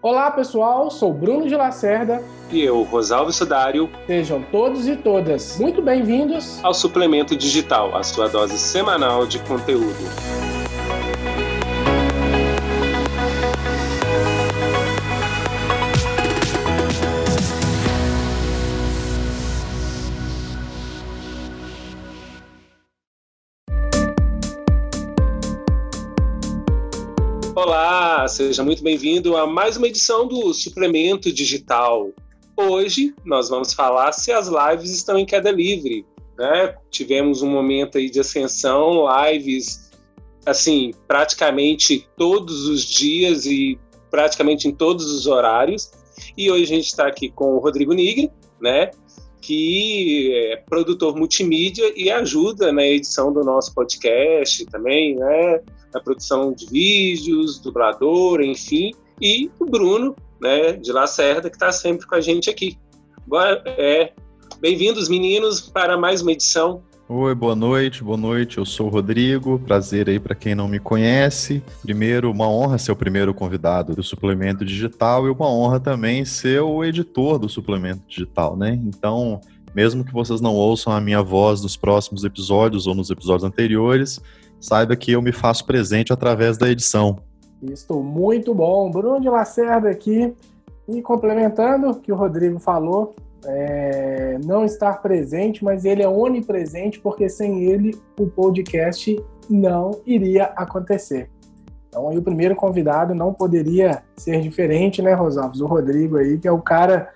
Olá pessoal, sou Bruno de Lacerda. E eu, Rosalvo Sudário. Sejam todos e todas muito bem-vindos ao Suplemento Digital, a sua dose semanal de conteúdo. Olá, seja muito bem-vindo a mais uma edição do Suplemento Digital. Hoje nós vamos falar se as lives estão em queda livre. Né? Tivemos um momento aí de ascensão, lives assim, praticamente todos os dias e praticamente em todos os horários. E hoje a gente está aqui com o Rodrigo Nigre, né? que é produtor multimídia e ajuda na edição do nosso podcast também, né? Na produção de vídeos, dublador, enfim. E o Bruno, né, de Lacerda, que está sempre com a gente aqui. É, bem-vindos, meninos, para mais uma edição Oi, boa noite, boa noite. Eu sou o Rodrigo. Prazer aí para quem não me conhece. Primeiro, uma honra ser o primeiro convidado do suplemento digital e uma honra também ser o editor do suplemento digital, né? Então, mesmo que vocês não ouçam a minha voz nos próximos episódios ou nos episódios anteriores, saiba que eu me faço presente através da edição. Estou muito bom. Bruno de Lacerda aqui. E complementando o que o Rodrigo falou, é, não estar presente, mas ele é onipresente, porque sem ele o podcast não iria acontecer. Então aí o primeiro convidado não poderia ser diferente, né, Rosalves? O Rodrigo aí, que é o cara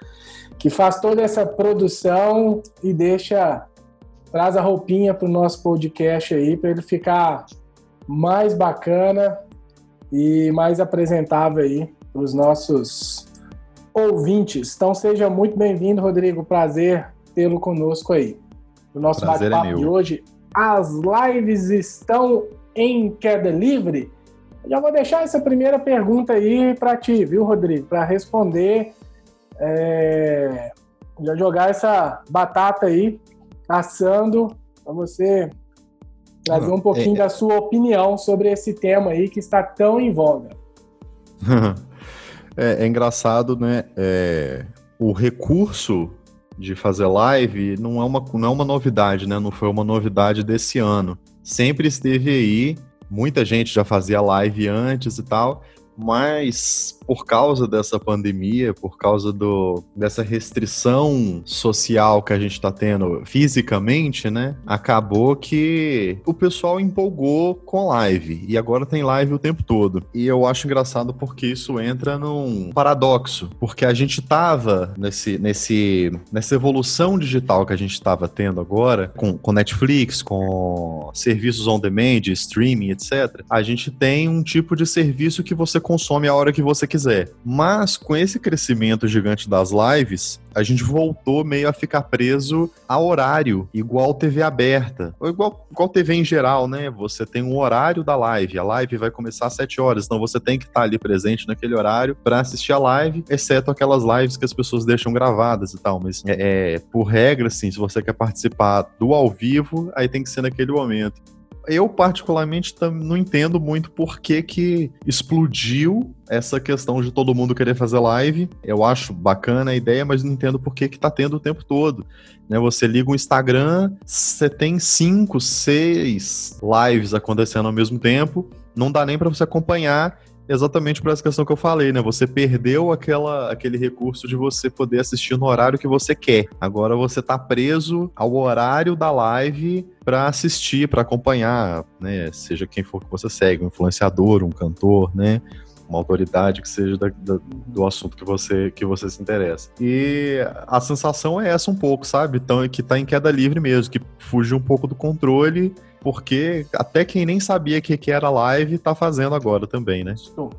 que faz toda essa produção e deixa traz a roupinha para o nosso podcast aí para ele ficar mais bacana e mais apresentável aí para os nossos ouvintes. Então seja muito bem-vindo, Rodrigo. Prazer tê-lo conosco aí. No nosso é bate-papo é de hoje, as lives estão em queda livre? Já vou deixar essa primeira pergunta aí para ti, viu, Rodrigo? Para responder, é... já jogar essa batata aí assando para você trazer um pouquinho é... da sua opinião sobre esse tema aí que está tão em voga. É, é engraçado, né? É, o recurso de fazer live não é, uma, não é uma novidade, né? Não foi uma novidade desse ano. Sempre esteve aí, muita gente já fazia live antes e tal, mas por causa dessa pandemia, por causa do, dessa restrição social que a gente está tendo fisicamente, né? Acabou que o pessoal empolgou com live e agora tem live o tempo todo. E eu acho engraçado porque isso entra num paradoxo, porque a gente tava nesse, nesse, nessa evolução digital que a gente estava tendo agora, com, com Netflix, com serviços on demand, streaming, etc. A gente tem um tipo de serviço que você consome a hora que você quiser. Mas com esse crescimento gigante das lives, a gente voltou meio a ficar preso a horário, igual TV aberta, ou igual, igual TV em geral, né? Você tem um horário da live, a live vai começar às 7 horas, então você tem que estar ali presente naquele horário para assistir a live, exceto aquelas lives que as pessoas deixam gravadas e tal. Mas é, é por regra, assim, se você quer participar do ao vivo, aí tem que ser naquele momento eu particularmente não entendo muito por que, que explodiu essa questão de todo mundo querer fazer live. Eu acho bacana a ideia, mas não entendo por que, que tá tendo o tempo todo. Né, você liga o Instagram, você tem cinco, seis lives acontecendo ao mesmo tempo, não dá nem para você acompanhar exatamente por essa questão que eu falei, né? Você perdeu aquela, aquele recurso de você poder assistir no horário que você quer. Agora você tá preso ao horário da live para assistir, para acompanhar, né? Seja quem for que você segue, um influenciador, um cantor, né? uma autoridade que seja da, da, do assunto que você, que você se interessa. E a sensação é essa um pouco, sabe? Então, que tá em queda livre mesmo, que fugiu um pouco do controle porque até quem nem sabia que, que era live tá fazendo agora também, né?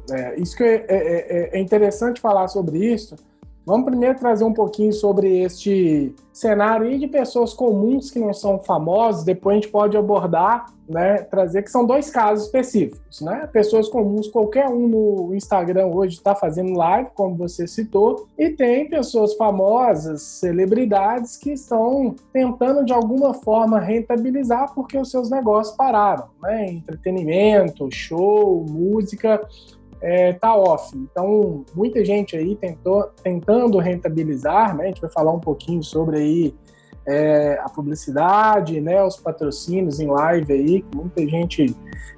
É, isso que é, é, é, é interessante falar sobre isso, Vamos primeiro trazer um pouquinho sobre este cenário aí de pessoas comuns que não são famosas, depois a gente pode abordar, né, trazer que são dois casos específicos, né? Pessoas comuns, qualquer um no Instagram hoje está fazendo live, como você citou, e tem pessoas famosas, celebridades que estão tentando de alguma forma rentabilizar porque os seus negócios pararam, né? Entretenimento, show, música, é, tá off. Então, muita gente aí tentou, tentando rentabilizar, né? A gente vai falar um pouquinho sobre aí é, a publicidade, né, os patrocínios em live aí, muita gente,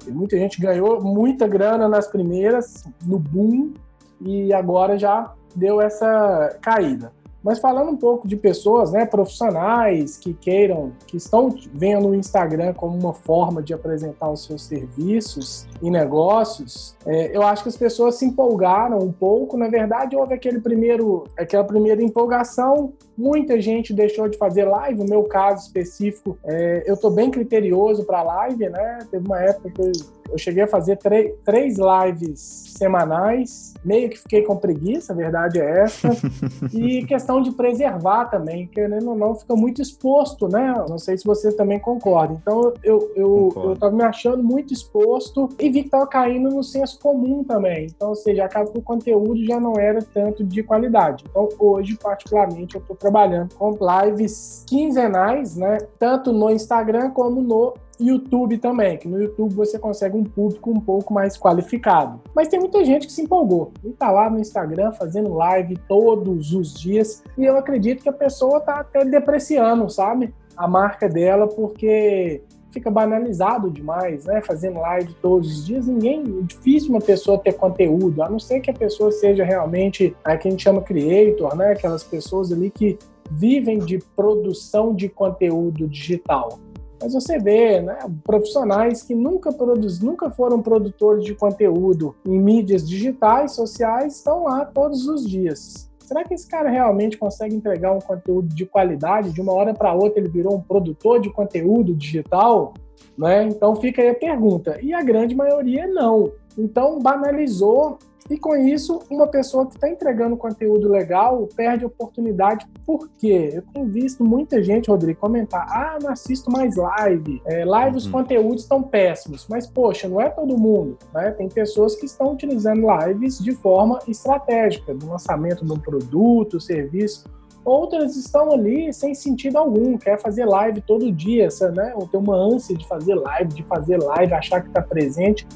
muita gente ganhou muita grana nas primeiras, no boom, e agora já deu essa caída. Mas falando um pouco de pessoas, né, profissionais que queiram, que estão vendo o Instagram como uma forma de apresentar os seus serviços e negócios, é, eu acho que as pessoas se empolgaram um pouco. Na verdade, houve aquele primeiro, aquela primeira empolgação. Muita gente deixou de fazer live. No meu caso específico, é, eu estou bem criterioso para live, né? Teve uma época que eu eu cheguei a fazer três lives semanais, meio que fiquei com preguiça, a verdade é essa. e questão de preservar também, querendo ou não, fica muito exposto, né? Não sei se você também concorda. Então eu, eu, eu tava me achando muito exposto e vi que tava caindo no senso comum também. Então, ou seja, acaba que o conteúdo já não era tanto de qualidade. Então, hoje, particularmente, eu estou trabalhando com lives quinzenais, né? Tanto no Instagram como no YouTube também, que no YouTube você consegue um público um pouco mais qualificado. Mas tem muita gente que se empolgou e tá lá no Instagram fazendo live todos os dias e eu acredito que a pessoa tá até depreciando, sabe? A marca dela porque fica banalizado demais, né? Fazendo live todos os dias, ninguém, é difícil uma pessoa ter conteúdo, a não ser que a pessoa seja realmente a que a gente chama creator, né? Aquelas pessoas ali que vivem de produção de conteúdo digital. Mas você vê, né, profissionais que nunca produz, nunca foram produtores de conteúdo em mídias digitais, sociais, estão lá todos os dias. Será que esse cara realmente consegue entregar um conteúdo de qualidade? De uma hora para outra ele virou um produtor de conteúdo digital? Né? Então fica aí a pergunta. E a grande maioria não. Então banalizou e com isso, uma pessoa que está entregando conteúdo legal perde oportunidade. Por quê? Eu tenho visto muita gente, Rodrigo, comentar: ah, não assisto mais live. É, live, uhum. os conteúdos estão péssimos. Mas, poxa, não é todo mundo. Né? Tem pessoas que estão utilizando lives de forma estratégica, no lançamento de um produto, serviço. Outras estão ali sem sentido algum, quer fazer live todo dia, né? ou tem uma ânsia de fazer live, de fazer live, achar que está presente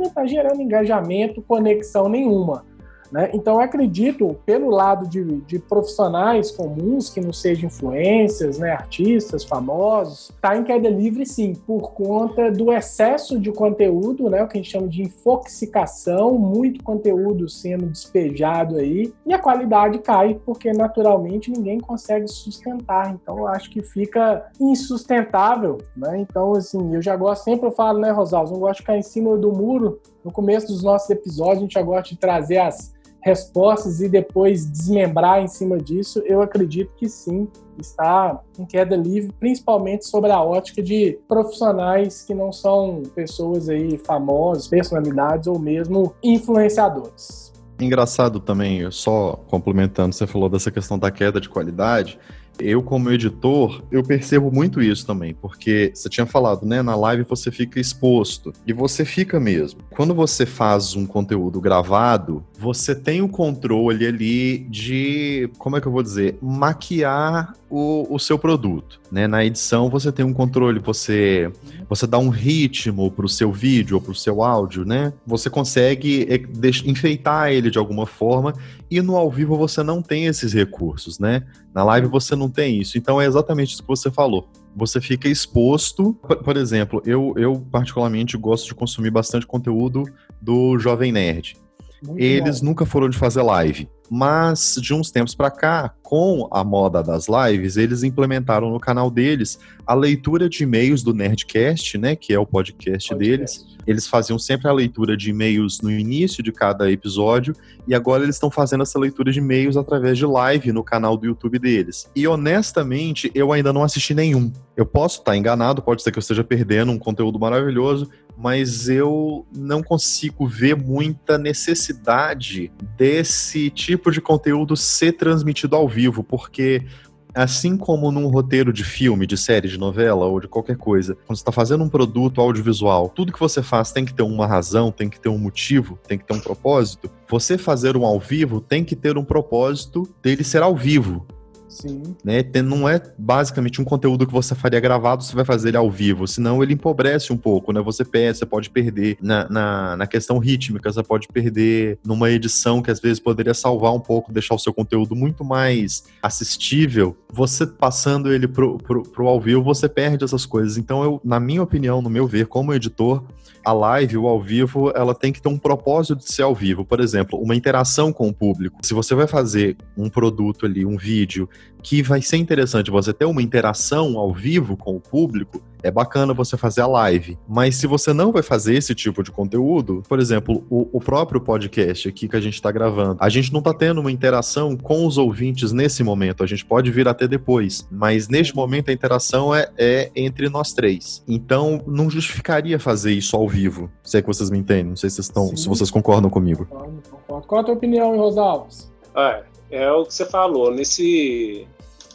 não está gerando engajamento, conexão nenhuma. Né? Então, acredito, pelo lado de, de, profissionais comuns, que não sejam influências, né, artistas famosos, está em queda livre sim, por conta do excesso de conteúdo, né, o que a gente chama de infoxicação, muito conteúdo sendo despejado aí, e a qualidade cai, porque naturalmente ninguém consegue sustentar. Então, eu acho que fica insustentável. Né? Então, assim, eu já gosto, sempre eu falo, né, Rosalvo, não gosto de ficar em cima do muro. No começo dos nossos episódios, a gente já gosta de trazer as respostas e depois desmembrar em cima disso, eu acredito que sim, está em queda livre, principalmente sobre a ótica de profissionais que não são pessoas aí famosas, personalidades ou mesmo influenciadores. Engraçado também, só complementando, você falou dessa questão da queda de qualidade. Eu, como editor, eu percebo muito isso também, porque você tinha falado, né? Na live você fica exposto. E você fica mesmo. Quando você faz um conteúdo gravado, você tem o controle ali de, como é que eu vou dizer, maquiar o, o seu produto. Né? Na edição você tem um controle, você, você dá um ritmo para o seu vídeo ou para o seu áudio, né? Você consegue é, enfeitar ele de alguma forma e no ao vivo você não tem esses recursos, né? Na live você não tem isso. Então é exatamente isso que você falou. Você fica exposto. Por, por exemplo, eu, eu particularmente gosto de consumir bastante conteúdo do Jovem Nerd. Muito Eles bom. nunca foram de fazer live. Mas de uns tempos para cá, com a moda das lives, eles implementaram no canal deles a leitura de e-mails do Nerdcast, né, que é o podcast, podcast. deles. Eles faziam sempre a leitura de e-mails no início de cada episódio e agora eles estão fazendo essa leitura de e-mails através de live no canal do YouTube deles. E honestamente, eu ainda não assisti nenhum. Eu posso estar enganado, pode ser que eu esteja perdendo um conteúdo maravilhoso, mas eu não consigo ver muita necessidade desse tipo de conteúdo ser transmitido ao vivo, porque assim como num roteiro de filme, de série, de novela ou de qualquer coisa, quando você está fazendo um produto audiovisual, tudo que você faz tem que ter uma razão, tem que ter um motivo, tem que ter um propósito. Você fazer um ao vivo tem que ter um propósito dele ser ao vivo. Sim. Né? Não é basicamente um conteúdo que você faria gravado, você vai fazer ele ao vivo, senão ele empobrece um pouco, né? Você perde, você pode perder na, na, na questão rítmica, você pode perder numa edição que às vezes poderia salvar um pouco, deixar o seu conteúdo muito mais assistível. Você passando ele pro, pro, pro ao vivo, você perde essas coisas. Então, eu, na minha opinião, no meu ver, como editor, a live, o ao vivo, ela tem que ter um propósito de ser ao vivo. Por exemplo, uma interação com o público. Se você vai fazer um produto ali, um vídeo, que vai ser interessante você ter uma interação ao vivo com o público, é bacana você fazer a live. Mas se você não vai fazer esse tipo de conteúdo, por exemplo, o, o próprio podcast aqui que a gente está gravando, a gente não está tendo uma interação com os ouvintes nesse momento, a gente pode vir até depois. Mas neste momento a interação é, é entre nós três. Então não justificaria fazer isso ao vivo. Se é que vocês me entendem, não sei se vocês, estão, se vocês concordam comigo. Concordo, Qual a tua opinião, Rosalves? É, é o que você falou. Nesse,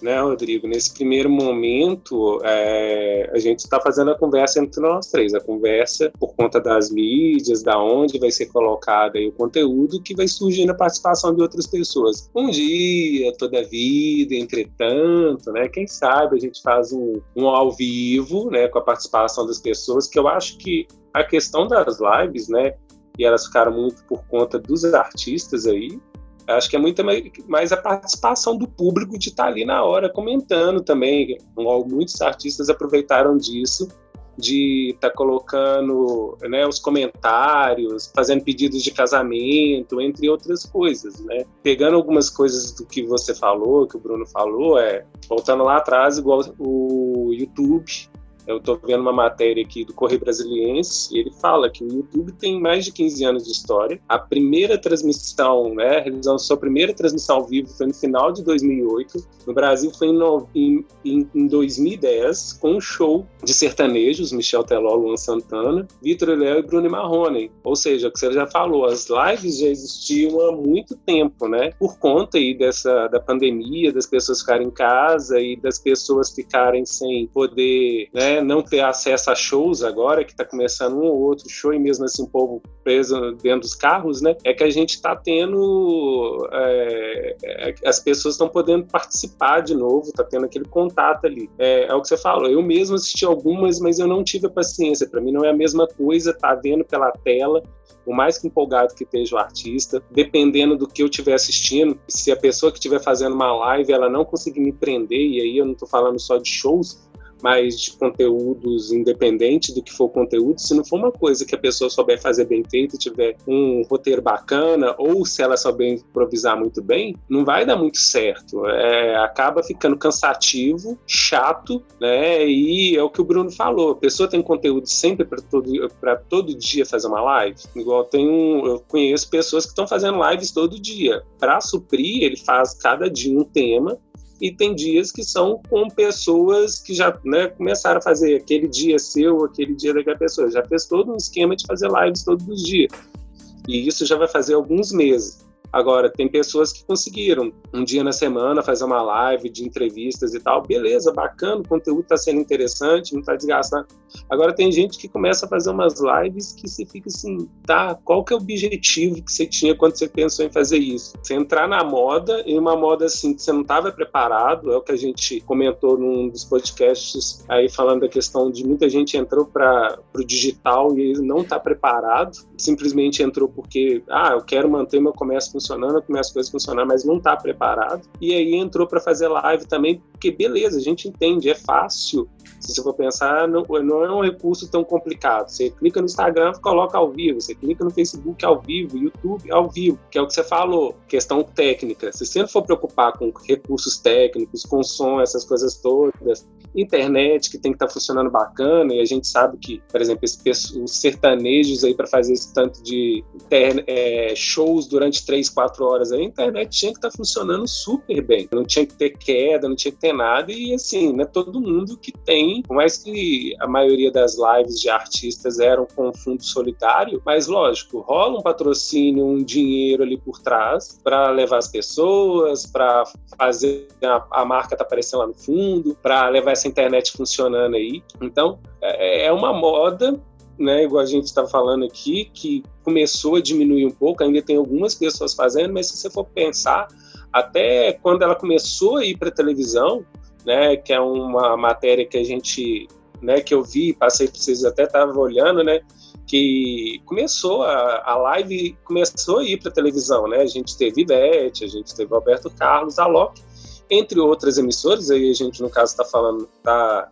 né, Rodrigo? Nesse primeiro momento, é, a gente está fazendo a conversa entre nós três. A conversa por conta das mídias, da onde vai ser colocado o conteúdo, que vai surgir na participação de outras pessoas. Um dia, toda a vida, entretanto, né? Quem sabe a gente faz um, um ao vivo, né? Com a participação das pessoas, que eu acho que a questão das lives, né? E elas ficaram muito por conta dos artistas aí, Acho que é muito mais a participação do público de estar ali na hora comentando também. Muitos artistas aproveitaram disso, de estar tá colocando né, os comentários, fazendo pedidos de casamento, entre outras coisas. Né? Pegando algumas coisas do que você falou, que o Bruno falou, é voltando lá atrás, igual o YouTube eu estou vendo uma matéria aqui do Correio Brasiliense, e ele fala que o YouTube tem mais de 15 anos de história. A primeira transmissão, né, realizando sua primeira transmissão ao vivo foi no final de 2008. No Brasil foi em, em, em 2010, com um show de sertanejos, Michel Teló, Luan Santana, Vitor Léo e Bruno Marrone. Ou seja, o que você já falou, as lives já existiam há muito tempo, né? Por conta aí dessa da pandemia, das pessoas ficarem em casa e das pessoas ficarem sem poder, né, não ter acesso a shows agora, que está começando um ou outro show e mesmo assim o povo preso dentro dos carros, né? É que a gente está tendo. É, é, as pessoas estão podendo participar de novo, está tendo aquele contato ali. É, é, o que você falou. Eu mesmo assisti algumas, mas eu não tive a paciência. Para mim não é a mesma coisa estar tá vendo pela tela o mais empolgado que esteja o artista, dependendo do que eu estiver assistindo, se a pessoa que estiver fazendo uma live ela não conseguir me prender, e aí eu não estou falando só de shows, mais de conteúdos independente do que for conteúdo, se não for uma coisa que a pessoa souber fazer bem feito, tiver um roteiro bacana, ou se ela souber improvisar muito bem, não vai dar muito certo. É, acaba ficando cansativo, chato, né? E é o que o Bruno falou: a pessoa tem conteúdo sempre para todo, todo dia fazer uma live. Igual tem um, eu conheço pessoas que estão fazendo lives todo dia. Para suprir, ele faz cada dia um tema e tem dias que são com pessoas que já né, começaram a fazer aquele dia seu, aquele dia daquela pessoa. Já fez todo um esquema de fazer lives todos os dias. E isso já vai fazer alguns meses. Agora, tem pessoas que conseguiram um dia na semana fazer uma live de entrevistas e tal. Beleza, bacana, o conteúdo está sendo interessante, não está desgastando. Agora, tem gente que começa a fazer umas lives que você fica assim, tá, qual que é o objetivo que você tinha quando você pensou em fazer isso? Você entrar na moda, em uma moda assim que você não estava preparado, é o que a gente comentou num dos podcasts aí falando da questão de muita gente entrou para o digital e não está preparado, simplesmente entrou porque, ah, eu quero manter meu comércio funcionando como as coisas funcionando, mas não está preparado. E aí entrou para fazer live também, porque beleza, a gente entende, é fácil. Se você for pensar, não, não é um recurso tão complicado. Você clica no Instagram, coloca ao vivo. Você clica no Facebook ao vivo, YouTube ao vivo, que é o que você falou, questão técnica. Se você não for preocupar com recursos técnicos, com som, essas coisas todas, internet que tem que estar tá funcionando bacana, e a gente sabe que, por exemplo, esse, os sertanejos aí para fazer esse tanto de é, shows durante três, quatro horas, a internet tinha que estar tá funcionando super bem. Não tinha que ter queda, não tinha que ter nada, e assim, não é todo mundo que tem, por mais que a maioria das lives de artistas eram com fundo solitário, mas lógico, rola um patrocínio, um dinheiro ali por trás para levar as pessoas, para fazer a, a marca tá aparecendo lá no fundo, para levar essa internet funcionando aí. Então, é, é uma moda né, igual a gente está falando aqui, que começou a diminuir um pouco, ainda tem algumas pessoas fazendo, mas se você for pensar, até quando ela começou a ir para televisão, né, que é uma matéria que a gente, né, que eu vi, passei para vocês até estavam olhando, né, que começou a, a live começou a ir para televisão, né? A gente teve Ivete, a gente teve Alberto Carlos, a Loki, entre outras emissoras. Aí a gente no caso está falando da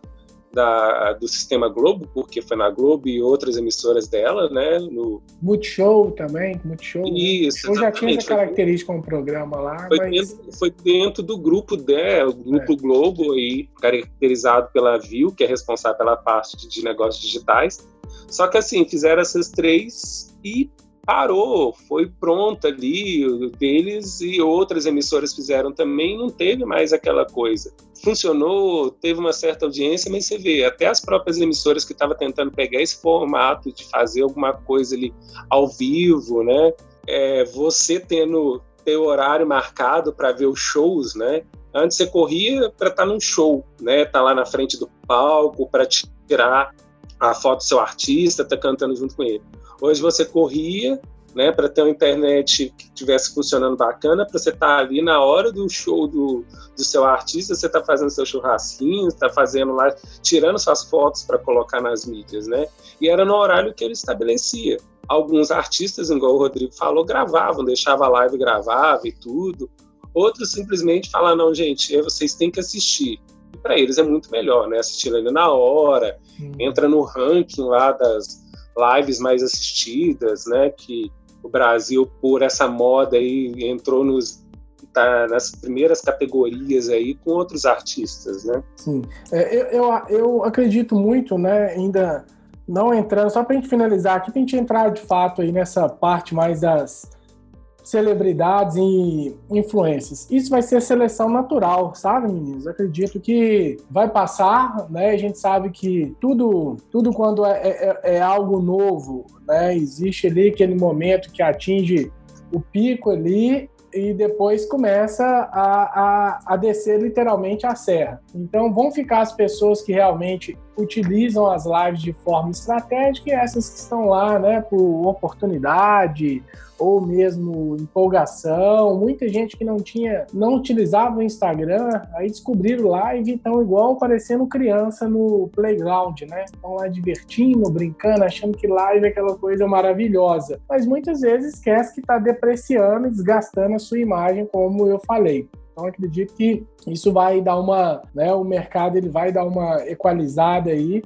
da, do Sistema Globo, porque foi na Globo e outras emissoras dela, né? No... Multishow também, Multishow. Né? Isso, né? Já tinha essa característica o programa lá, foi, mas... dentro, foi dentro do grupo dela, o Grupo é. Globo, aí, caracterizado pela Viu, que é responsável pela parte de negócios digitais. Só que assim, fizeram essas três e parou, foi pronta ali, deles e outras emissoras fizeram também, não teve mais aquela coisa. Funcionou, teve uma certa audiência, mas você vê, até as próprias emissoras que estavam tentando pegar esse formato de fazer alguma coisa ali ao vivo, né? É, você tendo ter horário marcado para ver os shows, né? Antes você corria para estar tá num show, né? Tá lá na frente do palco para tirar a foto do seu artista, tá cantando junto com ele. Hoje você corria, né, para ter uma internet que estivesse funcionando bacana, para você estar tá ali na hora do show do, do seu artista, você está fazendo seu churrasquinho, está fazendo lá, tirando suas fotos para colocar nas mídias, né? E era no horário que ele estabelecia. Alguns artistas, igual o Rodrigo falou, gravavam, deixava a live gravava e tudo. Outros simplesmente falaram, não, gente, vocês têm que assistir. Para eles é muito melhor, né? Assistindo ali na hora, hum. entra no ranking lá das, lives mais assistidas, né? Que o Brasil, por essa moda aí, entrou nos tá nas primeiras categorias aí com outros artistas, né? Sim, é, eu, eu, eu acredito muito, né? Ainda não entrando, só para a gente finalizar aqui, para a gente entrar de fato aí nessa parte mais das celebridades e influências. Isso vai ser seleção natural, sabe, meninos? acredito que vai passar, né? A gente sabe que tudo, tudo quando é, é, é algo novo, né? Existe ali aquele momento que atinge o pico ali e depois começa a, a, a, descer literalmente a serra. Então vão ficar as pessoas que realmente utilizam as lives de forma estratégica e essas que estão lá né, por oportunidade ou mesmo empolgação. Muita gente que não tinha, não utilizava o Instagram, aí descobriram live e estão igual parecendo criança no playground, né? Estão lá divertindo, brincando, achando que live é aquela coisa maravilhosa. Mas muitas vezes esquece que está depreciando e desgastando a sua imagem, como eu falei. Então acredito que isso vai dar uma, né, o mercado ele vai dar uma equalizada aí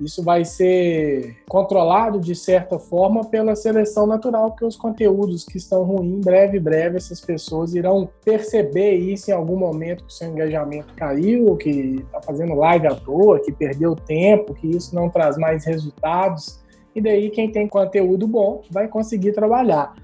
isso vai ser controlado de certa forma pela seleção natural, porque os conteúdos que estão ruins, breve, breve, essas pessoas irão perceber isso em algum momento que o seu engajamento caiu, que está fazendo live à toa, que perdeu tempo, que isso não traz mais resultados. E daí quem tem conteúdo bom vai conseguir trabalhar.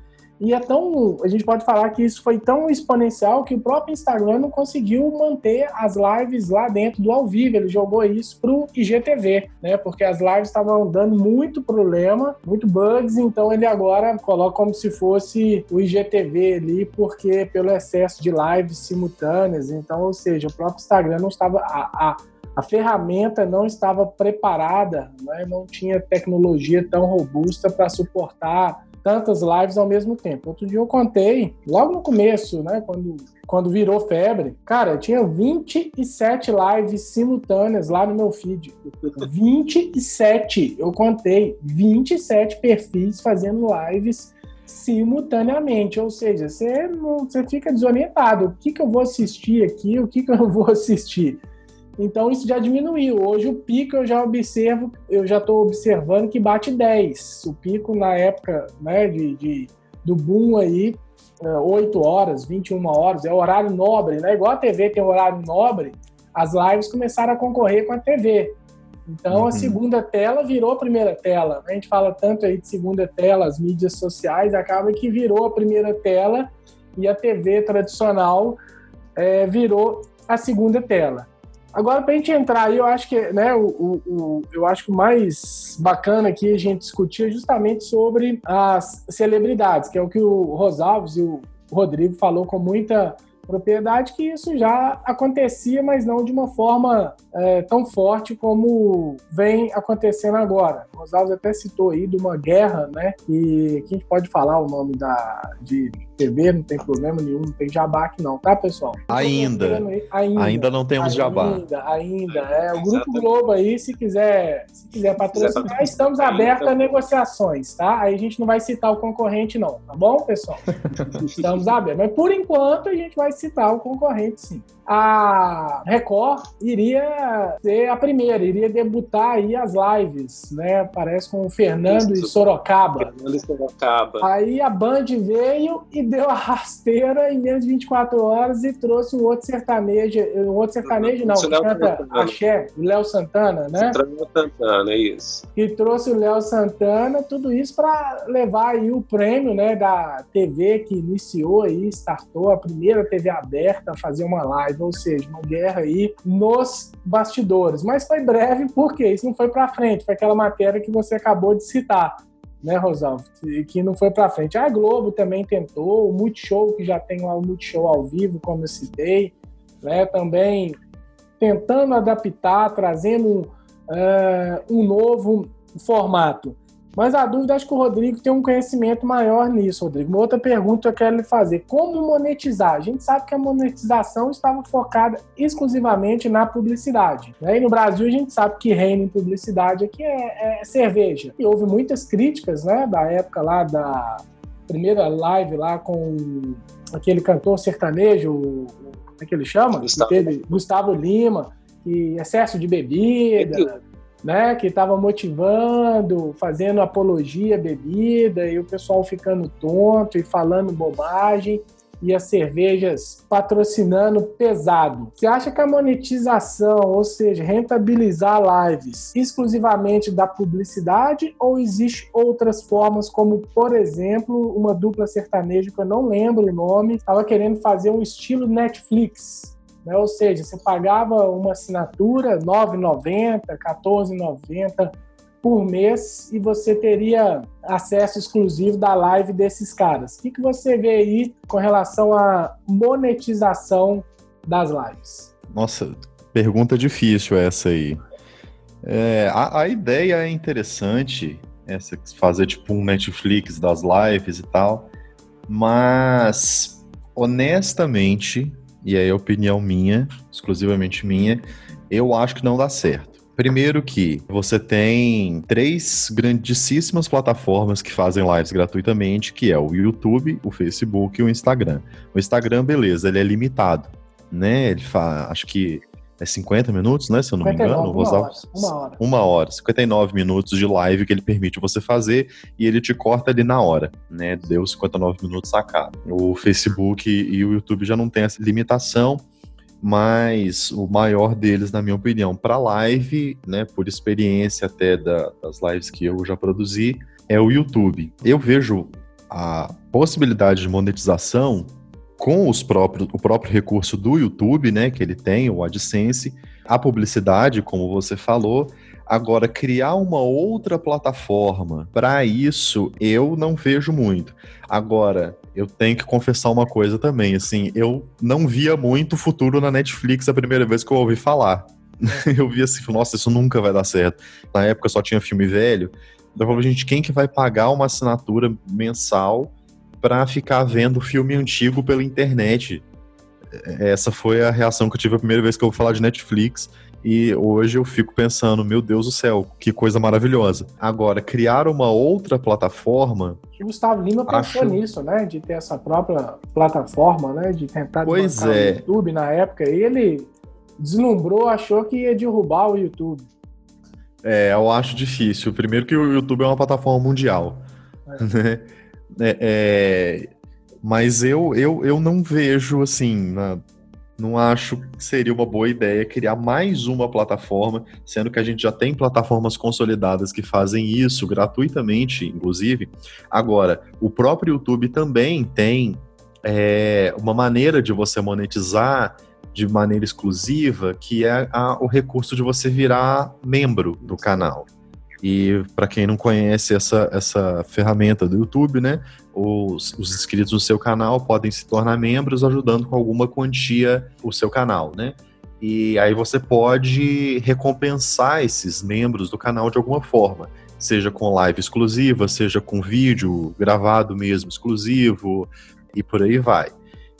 E é tão. A gente pode falar que isso foi tão exponencial que o próprio Instagram não conseguiu manter as lives lá dentro do ao vivo. Ele jogou isso pro IGTV, né? Porque as lives estavam dando muito problema, muito bugs, então ele agora coloca como se fosse o IGTV ali, porque pelo excesso de lives simultâneas. Então, ou seja, o próprio Instagram não estava. A, a, a ferramenta não estava preparada, né? não tinha tecnologia tão robusta para suportar tantas lives ao mesmo tempo. Outro dia eu contei, logo no começo, né, quando, quando virou febre, cara, eu tinha 27 lives simultâneas lá no meu feed. 27, eu contei, 27 perfis fazendo lives simultaneamente, ou seja, você não, você fica desorientado. O que que eu vou assistir aqui? O que que eu não vou assistir? Então isso já diminuiu. Hoje o pico eu já observo, eu já estou observando que bate 10. O pico na época né, de, de do boom aí, 8 é, horas, 21 horas, é horário nobre, né? Igual a TV tem horário nobre, as lives começaram a concorrer com a TV. Então uhum. a segunda tela virou a primeira tela. A gente fala tanto aí de segunda tela, as mídias sociais, acaba que virou a primeira tela e a TV tradicional é, virou a segunda tela. Agora, para a gente entrar aí, eu acho que, né, o, o, o, eu acho que o mais bacana aqui a gente discutir é justamente sobre as celebridades, que é o que o Rosalves e o Rodrigo falou com muita propriedade, que isso já acontecia, mas não de uma forma é, tão forte como vem acontecendo agora. O Rosalves até citou aí de uma guerra, né, e que a gente pode falar o nome da, de TV, não tem problema nenhum, não tem jabá aqui não, tá, pessoal? Ainda. Ainda, ainda não temos ainda, jabá. Ainda, ainda. É, o Grupo Globo aí, se quiser, se quiser patrocinar, estamos abertos a negociações, tá? Aí a gente não vai citar o concorrente não, tá bom, pessoal? estamos abertos. Mas por enquanto a gente vai citar o concorrente sim a Record iria ser a primeira, iria debutar aí as lives, né? Parece com o Fernando Isso. e Sorocaba. Fernando e Sorocaba. Aí a Band veio e deu a rasteira em menos de 24 horas e trouxe um outro sertanejo, um outro sertanejo não, que canta Axé, o Léo Santana, né? Léo Santana, é isso. E trouxe o Léo Santana, tudo isso para levar aí o prêmio, né, da TV que iniciou aí, startou a primeira TV aberta a fazer uma live ou seja, uma guerra aí nos bastidores. Mas foi breve porque isso não foi para frente, foi aquela matéria que você acabou de citar, né, Rosalvo? Que não foi para frente. A Globo também tentou, o Multishow, que já tem lá o Multishow ao vivo, como eu citei, né, também tentando adaptar, trazendo uh, um novo formato. Mas a dúvida, acho que o Rodrigo tem um conhecimento maior nisso, Rodrigo. Uma outra pergunta eu quero lhe fazer: como monetizar? A gente sabe que a monetização estava focada exclusivamente na publicidade. Né? E no Brasil a gente sabe que reina em publicidade aqui é, é cerveja. E houve muitas críticas, né, da época lá da primeira live lá com aquele cantor sertanejo, como é que ele chama? Gustavo, Gustavo Lima, que excesso de bebida né, que estava motivando, fazendo apologia à bebida e o pessoal ficando tonto e falando bobagem e as cervejas patrocinando pesado. Você acha que a monetização, ou seja, rentabilizar lives exclusivamente da publicidade ou existe outras formas, como por exemplo, uma dupla sertaneja que eu não lembro o nome, estava querendo fazer um estilo Netflix, né? Ou seja, você pagava uma assinatura R$ 9,90, R$ 14,90 por mês e você teria acesso exclusivo da live desses caras. O que, que você vê aí com relação à monetização das lives? Nossa, pergunta difícil essa aí. É, a, a, ideia é interessante, essa fazer tipo um Netflix das lives e tal, mas honestamente e aí é opinião minha, exclusivamente minha, eu acho que não dá certo. Primeiro que você tem três grandíssimas plataformas que fazem lives gratuitamente, que é o YouTube, o Facebook e o Instagram. O Instagram, beleza, ele é limitado, né? Ele faz, acho que é 50 minutos, né? Se eu não 59, me engano. Uma hora, uma hora. Uma hora. 59 minutos de live que ele permite você fazer e ele te corta ali na hora, né? Deu 59 minutos sacado. O Facebook e o YouTube já não tem essa limitação, mas o maior deles, na minha opinião, para live, né? Por experiência até da, das lives que eu já produzi, é o YouTube. Eu vejo a possibilidade de monetização com os próprios, o próprio recurso do YouTube, né, que ele tem, o AdSense, a publicidade, como você falou. Agora, criar uma outra plataforma para isso, eu não vejo muito. Agora, eu tenho que confessar uma coisa também, assim, eu não via muito futuro na Netflix a primeira vez que eu ouvi falar. eu vi assim, nossa, isso nunca vai dar certo. Na época só tinha filme velho. Eu falei, gente, quem que vai pagar uma assinatura mensal para ficar vendo filme antigo pela internet. É, essa foi a reação que eu tive a primeira vez que eu vou falar de Netflix. E hoje eu fico pensando, meu Deus do céu, que coisa maravilhosa. Agora, criar uma outra plataforma. O Gustavo Lima pensou acho... nisso, né? De ter essa própria plataforma, né? De tentar pois é. o YouTube na época. E ele deslumbrou, achou que ia derrubar o YouTube. É, eu acho difícil. Primeiro que o YouTube é uma plataforma mundial. É. Né? É, é, mas eu, eu, eu não vejo assim, na, não acho que seria uma boa ideia criar mais uma plataforma, sendo que a gente já tem plataformas consolidadas que fazem isso gratuitamente, inclusive. Agora, o próprio YouTube também tem é, uma maneira de você monetizar de maneira exclusiva, que é a, o recurso de você virar membro do canal. E para quem não conhece essa, essa ferramenta do YouTube, né, os, os inscritos no seu canal podem se tornar membros ajudando com alguma quantia o seu canal, né? E aí você pode recompensar esses membros do canal de alguma forma, seja com live exclusiva, seja com vídeo gravado mesmo exclusivo, e por aí vai.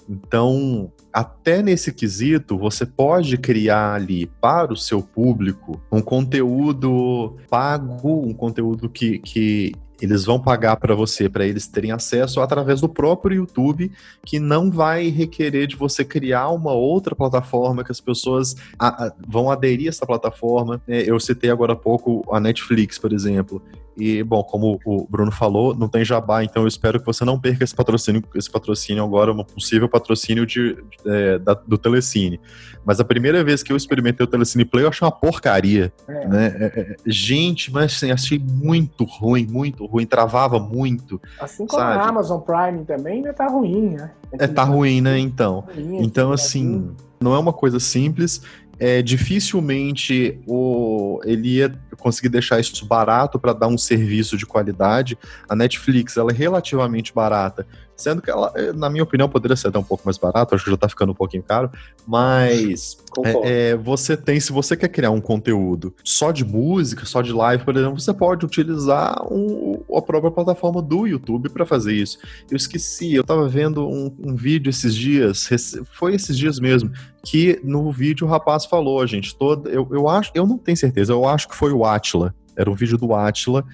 Então, até nesse quesito, você pode criar ali para o seu público um conteúdo pago, um conteúdo que, que eles vão pagar para você, para eles terem acesso através do próprio YouTube, que não vai requerer de você criar uma outra plataforma que as pessoas a, a, vão aderir a essa plataforma. É, eu citei agora há pouco a Netflix, por exemplo. E, bom, como o Bruno falou, não tem jabá, então eu espero que você não perca esse patrocínio, esse patrocínio agora, um possível patrocínio de, é, da, do Telecine. Mas a primeira vez que eu experimentei o Telecine Play, eu achei uma porcaria. É. Né? É, é, gente, mas assim, achei muito ruim, muito ruim, travava muito. Assim como sabe? a Amazon Prime também ainda tá ruim, né? É, tá ruim, né? Então. Então, assim, não é uma coisa simples é, dificilmente o, ele ia conseguir deixar isso barato para dar um serviço de qualidade. A Netflix ela é relativamente barata, sendo que ela, eh, na minha opinião, poderia ser até um pouco mais barato, acho que já está ficando um pouquinho caro, mas é, é, você tem, se você quer criar um conteúdo só de música, só de live, por exemplo, você pode utilizar um, a própria plataforma do YouTube para fazer isso. Eu esqueci, eu estava vendo um, um vídeo esses dias, foi esses dias mesmo, que no vídeo o rapaz falou, gente, todo, eu, eu acho, eu não tenho certeza, eu acho que foi o Atila, era um vídeo do Atila,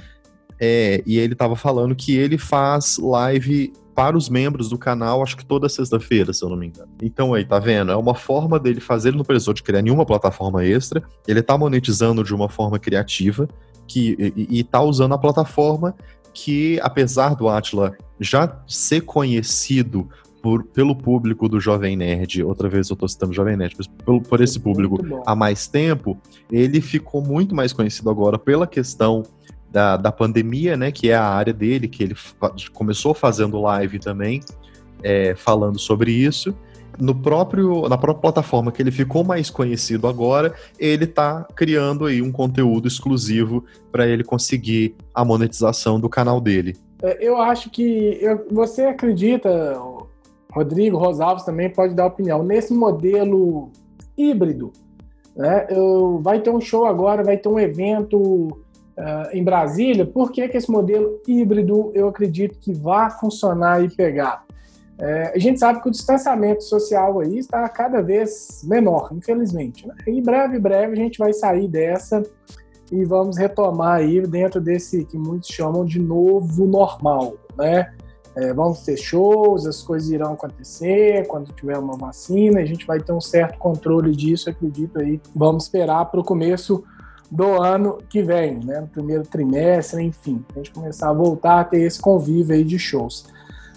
é, e ele estava falando que ele faz live para os membros do canal, acho que toda sexta-feira, se eu não me engano. Então aí, tá vendo? É uma forma dele fazer, ele não precisou de criar nenhuma plataforma extra, ele tá monetizando de uma forma criativa, que, e, e tá usando a plataforma que, apesar do Atila já ser conhecido por, pelo público do Jovem Nerd, outra vez eu tô citando Jovem Nerd, mas por, por esse público há mais tempo, ele ficou muito mais conhecido agora pela questão da, da pandemia, né, que é a área dele, que ele começou fazendo live também, é, falando sobre isso. No próprio, na própria plataforma que ele ficou mais conhecido agora, ele está criando aí um conteúdo exclusivo para ele conseguir a monetização do canal dele. É, eu acho que eu, você acredita, Rodrigo Rosalves também pode dar opinião. Nesse modelo híbrido, né, eu, vai ter um show agora, vai ter um evento uh, em Brasília. Por que, que esse modelo híbrido eu acredito que vai funcionar e pegar? É, a gente sabe que o distanciamento social aí está cada vez menor, infelizmente. Né? Em breve, breve, a gente vai sair dessa e vamos retomar aí dentro desse que muitos chamam de novo normal, né? É, vamos ter shows, as coisas irão acontecer quando tiver uma vacina, a gente vai ter um certo controle disso, acredito aí. Vamos esperar para o começo do ano que vem, né? No primeiro trimestre, enfim, a gente começar a voltar a ter esse convívio aí de shows.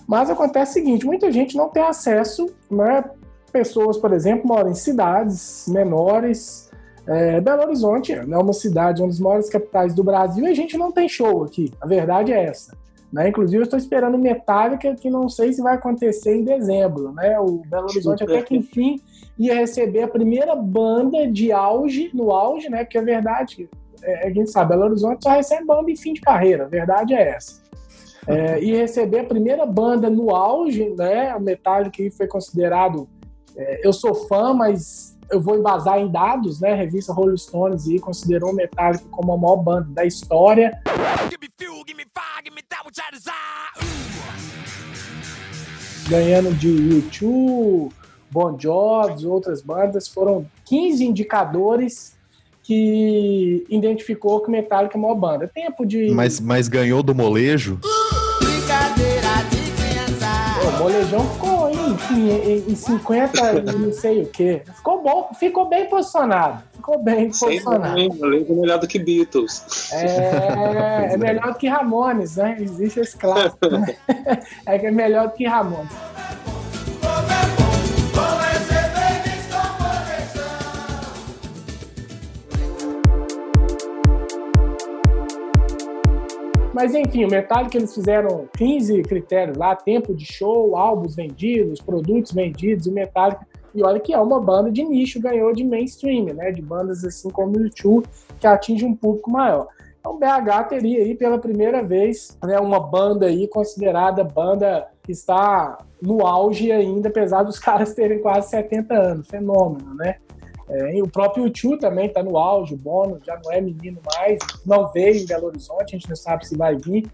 Mas acontece o seguinte, muita gente não tem acesso, né? Pessoas, por exemplo, moram em cidades menores. É, Belo Horizonte é uma cidade, uma das maiores capitais do Brasil, e a gente não tem show aqui. A verdade é essa. Né? Inclusive, eu estou esperando Metallica, que não sei se vai acontecer em dezembro. Né? O Belo Horizonte, até que enfim, ia receber a primeira banda de auge, no auge, né? Porque a verdade, é, a gente sabe, Belo Horizonte só recebe banda em fim de carreira, a verdade é essa. É, e receber a primeira banda no auge, né? O Metallica foi considerado. É, eu sou fã, mas eu vou embasar em dados, né? A revista Rolling Stones e considerou o Metallica como a maior banda da história. Ganhando de YouTube, Bon Jovi, outras bandas, foram 15 indicadores que identificou que Metallica é a maior banda. Tempo de. Mas, mas ganhou do molejo? Criança. O molejão ficou em, em, em 50 não sei o quê. Ficou bom, ficou bem posicionado ficou bem posicionado. Sim, é melhor do que Beatles. É, é melhor do que Ramones, né? Existe esse clássico. Né? É que é melhor do que Ramones. Mas enfim, o Metallica eles fizeram 15 critérios lá, tempo de show, álbuns vendidos, produtos vendidos, e o Metallica e olha que é uma banda de nicho, ganhou de mainstream, né? De bandas assim como o YouTube, que atinge um público maior. Então, BH teria aí pela primeira vez né, uma banda aí considerada banda que está no auge ainda, apesar dos caras terem quase 70 anos. Fenômeno, né? É, o próprio YouTube também está no auge, o Bono já não é menino mais, não veio em Belo Horizonte, a gente não sabe se vai vir.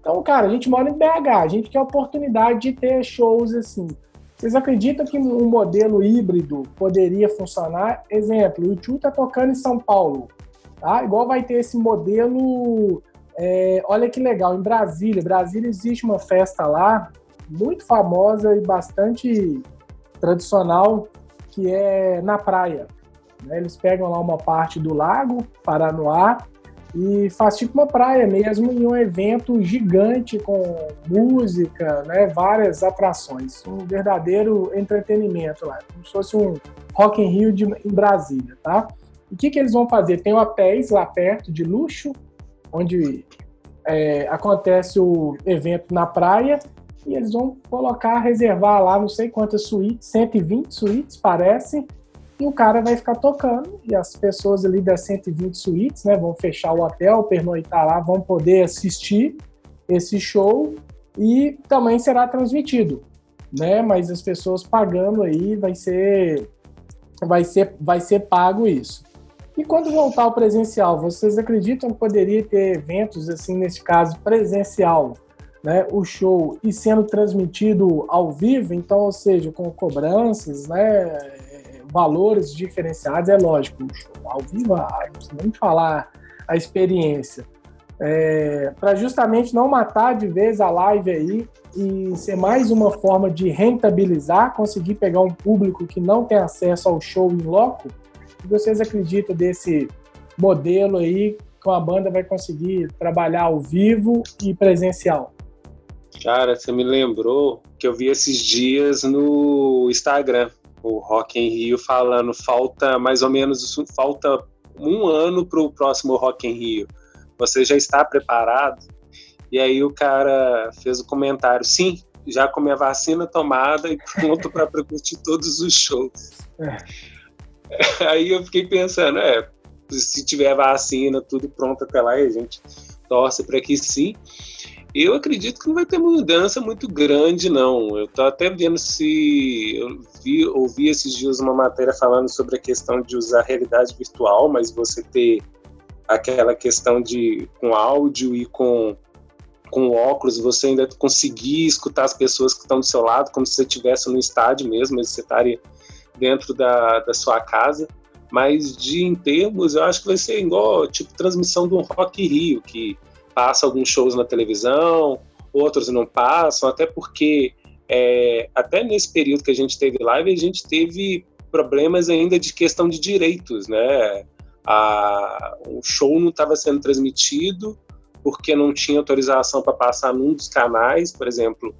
Então, cara, a gente mora em BH, a gente quer a oportunidade de ter shows assim. Vocês acreditam que um modelo híbrido poderia funcionar? Exemplo, o YouTube está tocando em São Paulo, tá? Igual vai ter esse modelo. É, olha que legal, em Brasília. Brasília existe uma festa lá muito famosa e bastante tradicional que é na praia. Né? Eles pegam lá uma parte do lago, Paranoá, e faz tipo uma praia mesmo em um evento gigante com música, né, várias atrações, um verdadeiro entretenimento lá, como se fosse um Rock in Rio de, em Brasília, tá? E o que, que eles vão fazer? Tem hotéis lá perto de luxo, onde é, acontece o evento na praia e eles vão colocar, reservar lá não sei quantas suítes, 120 suítes, parece, e o cara vai ficar tocando, e as pessoas ali das 120 suítes, né, vão fechar o hotel, pernoitar lá, vão poder assistir esse show e também será transmitido, né, mas as pessoas pagando aí vai ser vai ser vai ser pago isso. E quando voltar ao presencial, vocês acreditam que poderia ter eventos assim nesse caso presencial né, o show e sendo transmitido ao vivo, então, ou seja, com cobranças, né, valores diferenciados, é lógico, o show ao vivo, ah, nem falar a experiência. É, para justamente não matar de vez a live aí e ser mais uma forma de rentabilizar, conseguir pegar um público que não tem acesso ao show em loco. Vocês acreditam desse modelo aí que a banda vai conseguir trabalhar ao vivo e presencial? Cara, você me lembrou que eu vi esses dias no Instagram o Rock in Rio falando falta mais ou menos falta um ano para o próximo Rock in Rio. Você já está preparado? E aí o cara fez o comentário: sim, já com minha vacina tomada e pronto para curtir todos os shows. É. Aí eu fiquei pensando, é, se tiver vacina, tudo pronto até lá, a gente torce para que sim. Eu acredito que não vai ter mudança muito grande, não. Eu estou até vendo se. Eu vi, ouvi esses dias uma matéria falando sobre a questão de usar realidade virtual, mas você ter aquela questão de com áudio e com, com óculos, você ainda conseguir escutar as pessoas que estão do seu lado, como se você estivesse no estádio mesmo, mas você estaria dentro da, da sua casa. Mas de em termos, eu acho que vai ser igual tipo transmissão do Rock Rio, que passa alguns shows na televisão, outros não passam, até porque é, até nesse período que a gente teve live, a gente teve problemas ainda de questão de direitos, né? A, o show não estava sendo transmitido porque não tinha autorização para passar num dos canais, por exemplo,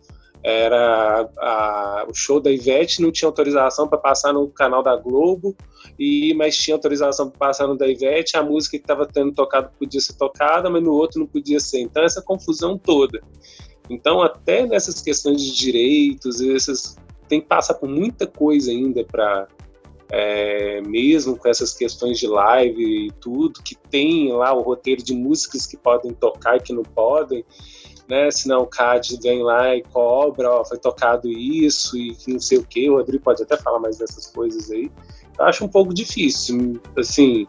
era a, o show da Ivete não tinha autorização para passar no canal da Globo e mas tinha autorização para passar no da Ivete a música que estava tendo tocado podia ser tocada mas no outro não podia ser. Então essa confusão toda. Então até nessas questões de direitos essas tem que passar por muita coisa ainda para é, mesmo com essas questões de live e tudo que tem lá o roteiro de músicas que podem tocar e que não podem né? Senão o CAD vem lá e cobra, ó, foi tocado isso e não sei o que. O Rodrigo pode até falar mais dessas coisas aí. Eu acho um pouco difícil. Assim,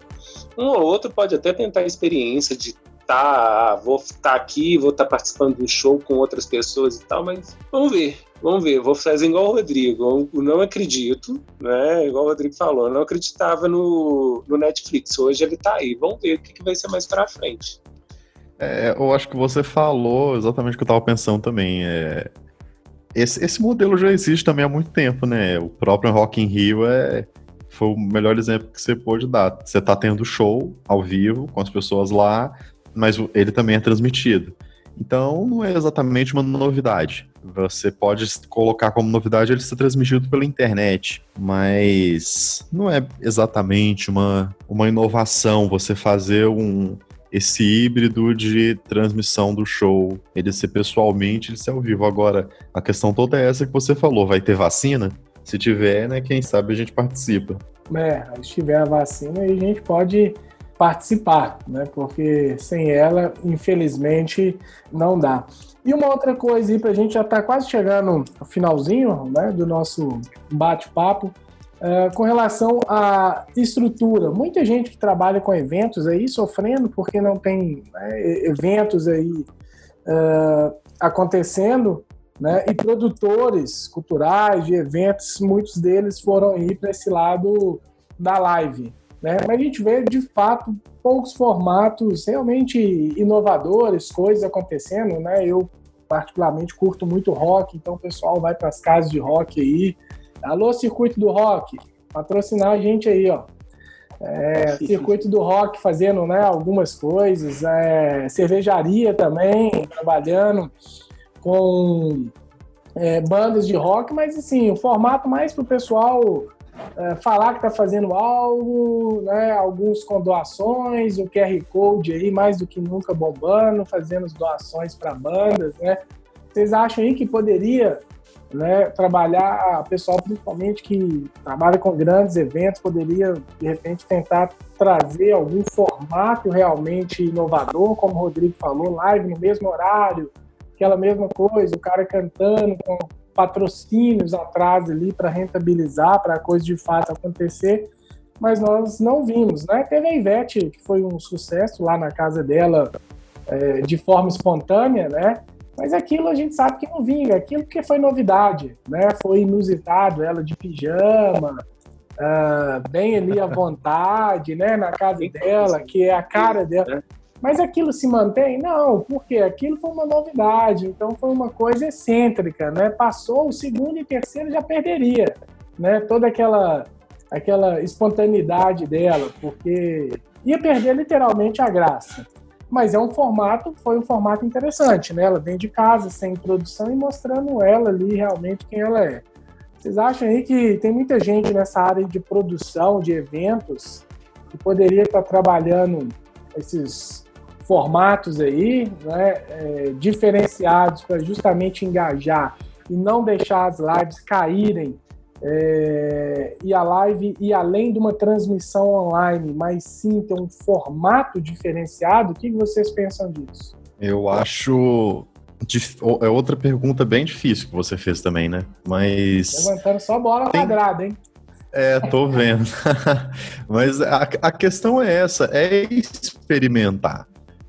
um ou outro pode até tentar a experiência de tá, vou estar tá aqui, vou estar tá participando de um show com outras pessoas e tal, mas vamos ver, vamos ver. Vou fazer igual o Rodrigo, eu não acredito, né? Igual o Rodrigo falou, eu não acreditava no, no Netflix. Hoje ele tá aí, vamos ver o que, que vai ser mais pra frente. É, eu acho que você falou exatamente o que eu estava pensando também. É, esse, esse modelo já existe também há muito tempo, né? O próprio Rock in Rio é, foi o melhor exemplo que você pôde dar. Você está tendo show ao vivo com as pessoas lá, mas ele também é transmitido. Então não é exatamente uma novidade. Você pode colocar como novidade ele ser transmitido pela internet, mas não é exatamente uma, uma inovação você fazer um, esse híbrido de transmissão do show, ele ser pessoalmente, ele ser ao vivo. Agora, a questão toda é essa que você falou, vai ter vacina? Se tiver, né, quem sabe a gente participa. É, se tiver a vacina, a gente pode participar, né? Porque sem ela, infelizmente, não dá. E uma outra coisa aí, para a gente já tá quase chegando ao finalzinho né, do nosso bate-papo, Uh, com relação à estrutura, muita gente que trabalha com eventos aí sofrendo porque não tem né, eventos aí uh, acontecendo, né? E produtores culturais de eventos, muitos deles foram ir para esse lado da live, né? Mas a gente vê de fato poucos formatos realmente inovadores, coisas acontecendo, né? Eu particularmente curto muito rock, então o pessoal vai para as casas de rock aí. Alô, circuito do rock, patrocinar a gente aí, ó. É, circuito do rock fazendo né, algumas coisas, é, cervejaria também, trabalhando com é, bandas de rock, mas assim, o formato mais para o pessoal é, falar que está fazendo algo, né, alguns com doações, o QR Code aí mais do que nunca bombando, fazendo as doações para bandas, né? Vocês acham aí que poderia né, trabalhar, pessoal principalmente que trabalha com grandes eventos, poderia de repente tentar trazer algum formato realmente inovador, como o Rodrigo falou, live no mesmo horário, aquela mesma coisa, o cara cantando com patrocínios atrás ali para rentabilizar, para a coisa de fato acontecer, mas nós não vimos, né? Teve a Ivete, que foi um sucesso lá na casa dela é, de forma espontânea, né? Mas aquilo a gente sabe que não vinga, aquilo que foi novidade, né? Foi inusitado, ela de pijama, uh, bem ali à vontade, né? Na casa dela, que é a cara dela. Mas aquilo se mantém? Não, porque aquilo foi uma novidade, então foi uma coisa excêntrica, né? Passou o segundo e terceiro já perderia, né? Toda aquela aquela espontaneidade dela, porque ia perder literalmente a graça. Mas é um formato, foi um formato interessante, né? Ela vem de casa, sem introdução e mostrando ela ali realmente quem ela é. Vocês acham aí que tem muita gente nessa área de produção de eventos que poderia estar trabalhando esses formatos aí, né, é, diferenciados para justamente engajar e não deixar as lives caírem é, e a live e além de uma transmissão online, mas sim ter um formato diferenciado, o que vocês pensam disso? Eu acho é outra pergunta bem difícil que você fez também, né? Mas levantando só bola tem... quadrada, hein? É, tô vendo. Mas a, a questão é essa, é experimentar.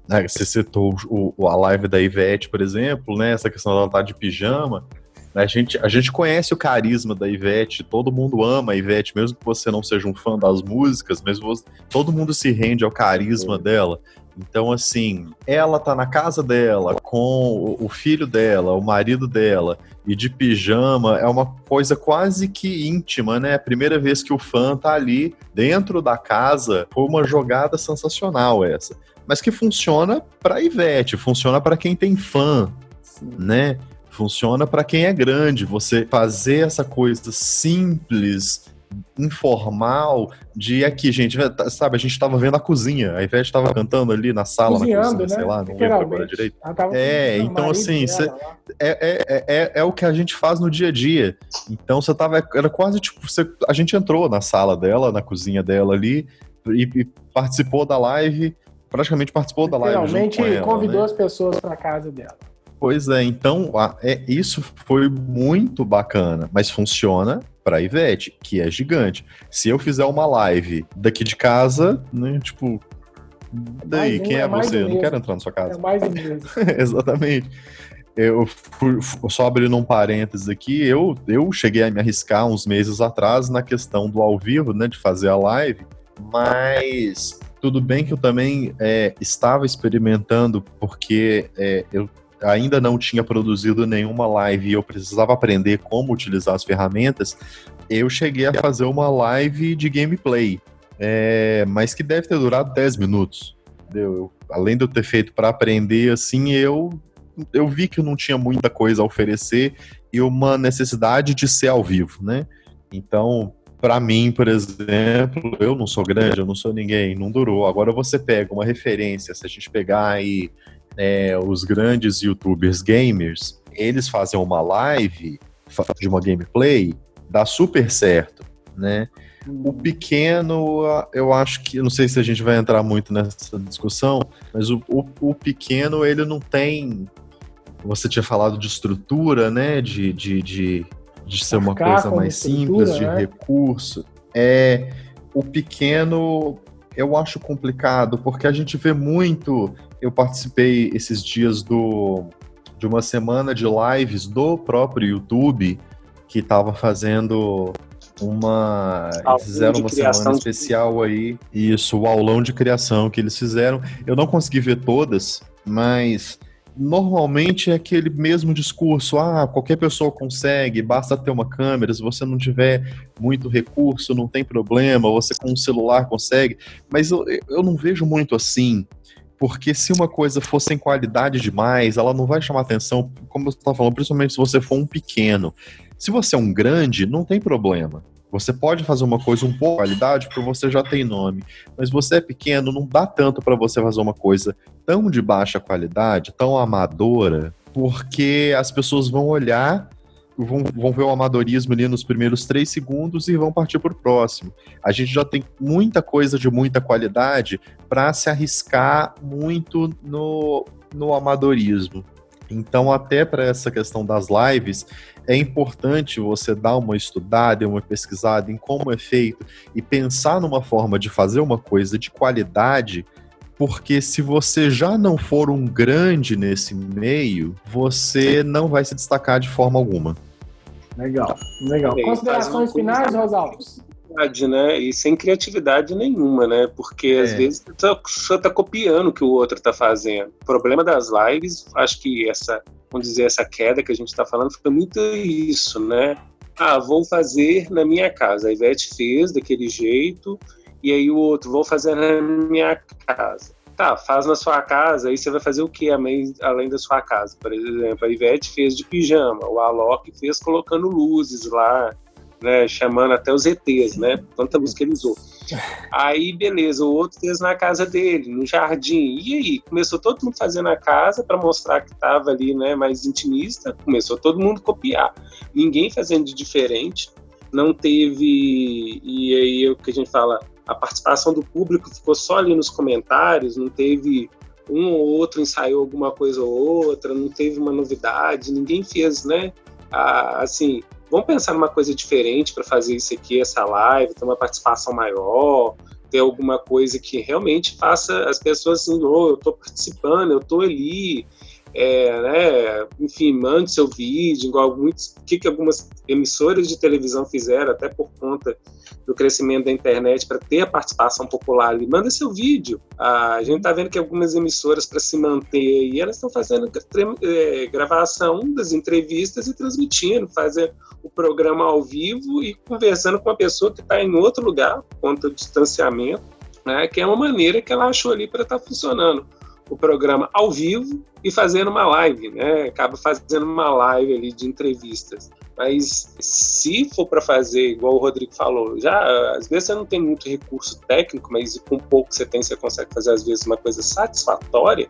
Né? Você citou o, a live da Ivete, por exemplo, né? Essa questão dela estar tá de pijama. A gente, a gente conhece o carisma da Ivete, todo mundo ama a Ivete, mesmo que você não seja um fã das músicas, mesmo você, todo mundo se rende ao carisma dela. Então, assim, ela tá na casa dela, com o filho dela, o marido dela, e de pijama, é uma coisa quase que íntima, né? A primeira vez que o fã tá ali dentro da casa, foi uma jogada sensacional essa mas que funciona para Ivete, funciona para quem tem fã, Sim. né? Funciona para quem é grande. Você fazer essa coisa simples, informal, de aqui, gente, sabe, a gente estava vendo a cozinha, a Ivete estava cantando ali na sala, na cozinha, né? sei lá, não lembro agora direito. É, então assim, cê, é, é, é, é, o que a gente faz no dia a dia. Então você tava, era quase tipo, você, a gente entrou na sala dela, na cozinha dela ali, e, e participou da live, praticamente participou da live. Realmente convidou né? as pessoas para casa dela. Pois é, então é, isso foi muito bacana, mas funciona para Ivete, que é gigante. Se eu fizer uma live daqui de casa, né, tipo, daí, quem é, é você? Eu não quero entrar na sua casa. É mais mesmo. Exatamente. Eu fui, só abrindo um parênteses aqui, eu, eu cheguei a me arriscar uns meses atrás na questão do ao vivo, né, de fazer a live, mas tudo bem que eu também é, estava experimentando, porque é, eu ainda não tinha produzido nenhuma live e eu precisava aprender como utilizar as ferramentas. Eu cheguei a fazer uma live de gameplay, é, mas que deve ter durado 10 minutos. Eu, além de eu ter feito para aprender, assim, eu, eu vi que eu não tinha muita coisa a oferecer e uma necessidade de ser ao vivo, né? Então, para mim, por exemplo, eu não sou grande, eu não sou ninguém, não durou. Agora você pega uma referência, se a gente pegar aí é, os grandes youtubers gamers, eles fazem uma live de uma gameplay, dá super certo, né? O pequeno, eu acho que, não sei se a gente vai entrar muito nessa discussão, mas o, o, o pequeno, ele não tem. Você tinha falado de estrutura, né? De, de, de de ser uma coisa mais simples, de né? recurso. É o pequeno eu acho complicado, porque a gente vê muito eu participei esses dias do, de uma semana de lives do próprio YouTube que estava fazendo uma. Eles fizeram uma semana especial aí. Isso, o aulão de criação que eles fizeram. Eu não consegui ver todas, mas normalmente é aquele mesmo discurso: ah, qualquer pessoa consegue, basta ter uma câmera. Se você não tiver muito recurso, não tem problema, você com um celular consegue. Mas eu, eu não vejo muito assim. Porque se uma coisa for sem qualidade demais, ela não vai chamar atenção, como você está falando, principalmente se você for um pequeno. Se você é um grande, não tem problema. Você pode fazer uma coisa um pouco de qualidade porque você já tem nome, mas você é pequeno, não dá tanto para você fazer uma coisa tão de baixa qualidade, tão amadora, porque as pessoas vão olhar, vão, vão ver o amadorismo ali nos primeiros três segundos e vão partir para o próximo. A gente já tem muita coisa de muita qualidade para se arriscar muito no, no amadorismo. Então, até para essa questão das lives, é importante você dar uma estudada, uma pesquisada em como é feito e pensar numa forma de fazer uma coisa de qualidade, porque se você já não for um grande nesse meio, você não vai se destacar de forma alguma. Legal, legal. Considerações finais, Rosalvo? né? E sem criatividade nenhuma, né? Porque é. às vezes você está copiando o que o outro está fazendo. O problema das lives, acho que essa, vamos dizer, essa queda que a gente está falando foi muito isso, né? Ah, vou fazer na minha casa. A Ivete fez daquele jeito, e aí o outro, vou fazer na minha casa. Tá, faz na sua casa, aí você vai fazer o que além da sua casa? Por exemplo, a Ivete fez de pijama, o Alok fez colocando luzes lá, né, chamando até os ETs, né? Tanta que ele usou. Aí, beleza, o outro fez na casa dele, no jardim. E aí, começou todo mundo fazendo na casa para mostrar que estava ali, né, mais intimista. Começou todo mundo copiar. Ninguém fazendo de diferente. Não teve. E aí, o que a gente fala, a participação do público ficou só ali nos comentários, não teve um ou outro ensaiou alguma coisa ou outra, não teve uma novidade, ninguém fez, né? assim, vamos pensar numa coisa diferente para fazer isso aqui, essa live, ter uma participação maior, ter alguma coisa que realmente faça as pessoas assim, oh, eu estou participando, eu estou ali, é, né, enfim, mande seu vídeo, igual muitos, o que, que algumas emissoras de televisão fizeram, até por conta do crescimento da internet, para ter a participação popular ali, manda seu vídeo. A gente está vendo que algumas emissoras, para se manter aí, elas estão fazendo é, gravação das entrevistas e transmitindo, fazendo o programa ao vivo e conversando com a pessoa que está em outro lugar, por conta do distanciamento, né, que é uma maneira que ela achou ali para estar tá funcionando o programa ao vivo e fazendo uma live, né? Acaba fazendo uma live ali de entrevistas. Mas se for para fazer, igual o Rodrigo falou, já às vezes você não tem muito recurso técnico, mas com pouco que você tem, você consegue fazer às vezes uma coisa satisfatória.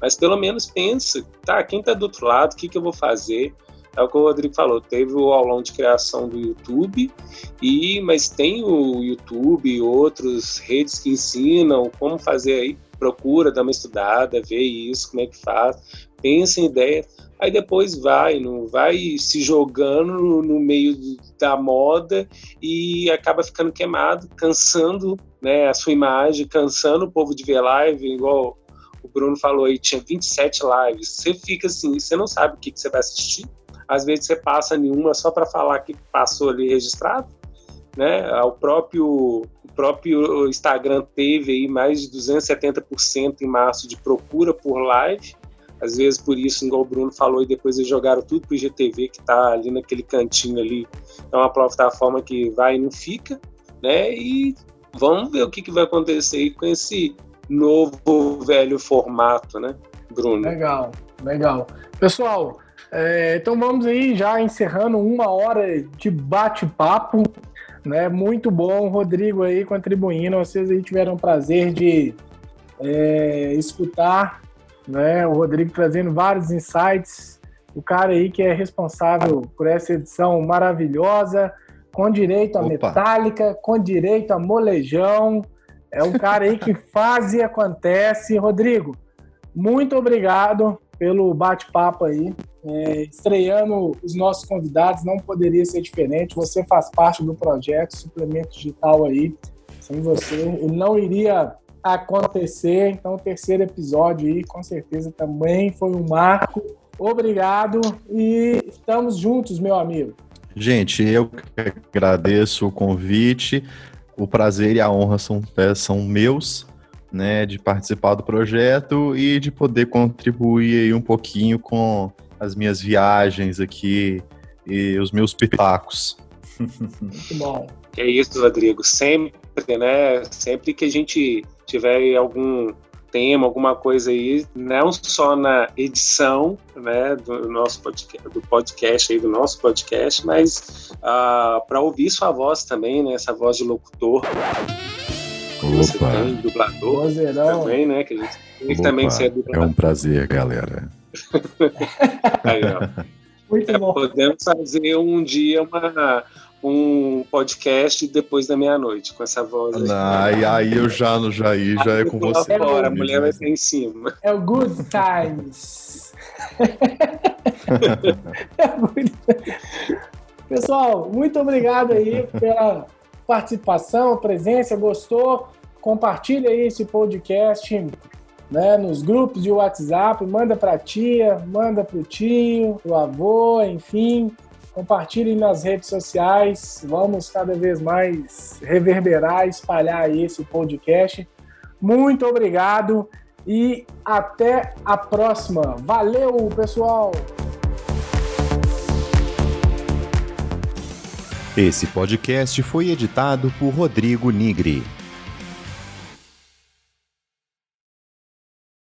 Mas pelo menos pensa, tá, quem está do outro lado, o que, que eu vou fazer? É o que o Rodrigo falou, teve o aulão de criação do YouTube, e mas tem o YouTube e outras redes que ensinam como fazer aí procura, dá uma estudada, vê isso, como é que faz, pensa em ideia, aí depois vai, não vai se jogando no, no meio da moda e acaba ficando queimado, cansando né, a sua imagem, cansando o povo de ver live, igual o Bruno falou aí, tinha 27 lives. Você fica assim, você não sabe o que, que você vai assistir. Às vezes você passa nenhuma só para falar que passou ali registrado né? O próprio, o próprio Instagram teve aí mais de 270% em março de procura por live. Às vezes por isso, igual o Bruno falou, e depois eles jogaram tudo para o IGTV, que está ali naquele cantinho ali. É uma plataforma que vai e não fica, né? E vamos ver o que, que vai acontecer aí com esse novo velho formato, né, Bruno? Legal, legal. Pessoal, é, então vamos aí já encerrando uma hora de bate-papo. Né? Muito bom, Rodrigo aí contribuindo. Vocês aí tiveram o prazer de é, escutar né? o Rodrigo trazendo vários insights. O cara aí que é responsável por essa edição maravilhosa, com direito a Opa. metálica, com direito a molejão. É um cara aí que faz e acontece. Rodrigo, muito obrigado pelo bate-papo aí. É, estreando os nossos convidados, não poderia ser diferente. Você faz parte do projeto Suplemento Digital aí. Sem você, não iria acontecer. Então, o terceiro episódio aí, com certeza, também foi um marco. Obrigado e estamos juntos, meu amigo. Gente, eu agradeço o convite. O prazer e a honra são, é, são meus, né, de participar do projeto e de poder contribuir um pouquinho com as minhas viagens aqui e os meus pitacos. Muito bom. É isso, Rodrigo. Sempre, né? Sempre que a gente tiver algum tema, alguma coisa aí, não só na edição, né, do nosso podcast, do podcast aí, do nosso podcast, mas uh, ah, para ouvir sua voz também, né, essa voz de locutor. Você tem, dublador Vozeirão. também, né, que a gente tem que também ser dublador. É um prazer, galera. Aí. Muito é, bom. Podemos fazer um dia uma, um podcast depois da meia-noite, com essa voz aí. Aí, aí eu já, já, aí, já é com você. Fora, a mulher vai estar em cima. É o Good Times. Pessoal, muito obrigado aí pela participação, presença, gostou? Compartilha aí esse podcast né, nos grupos de WhatsApp, manda para a tia, manda para o tio, o avô, enfim. Compartilhem nas redes sociais. Vamos cada vez mais reverberar, espalhar esse podcast. Muito obrigado e até a próxima. Valeu, pessoal! Esse podcast foi editado por Rodrigo Nigri.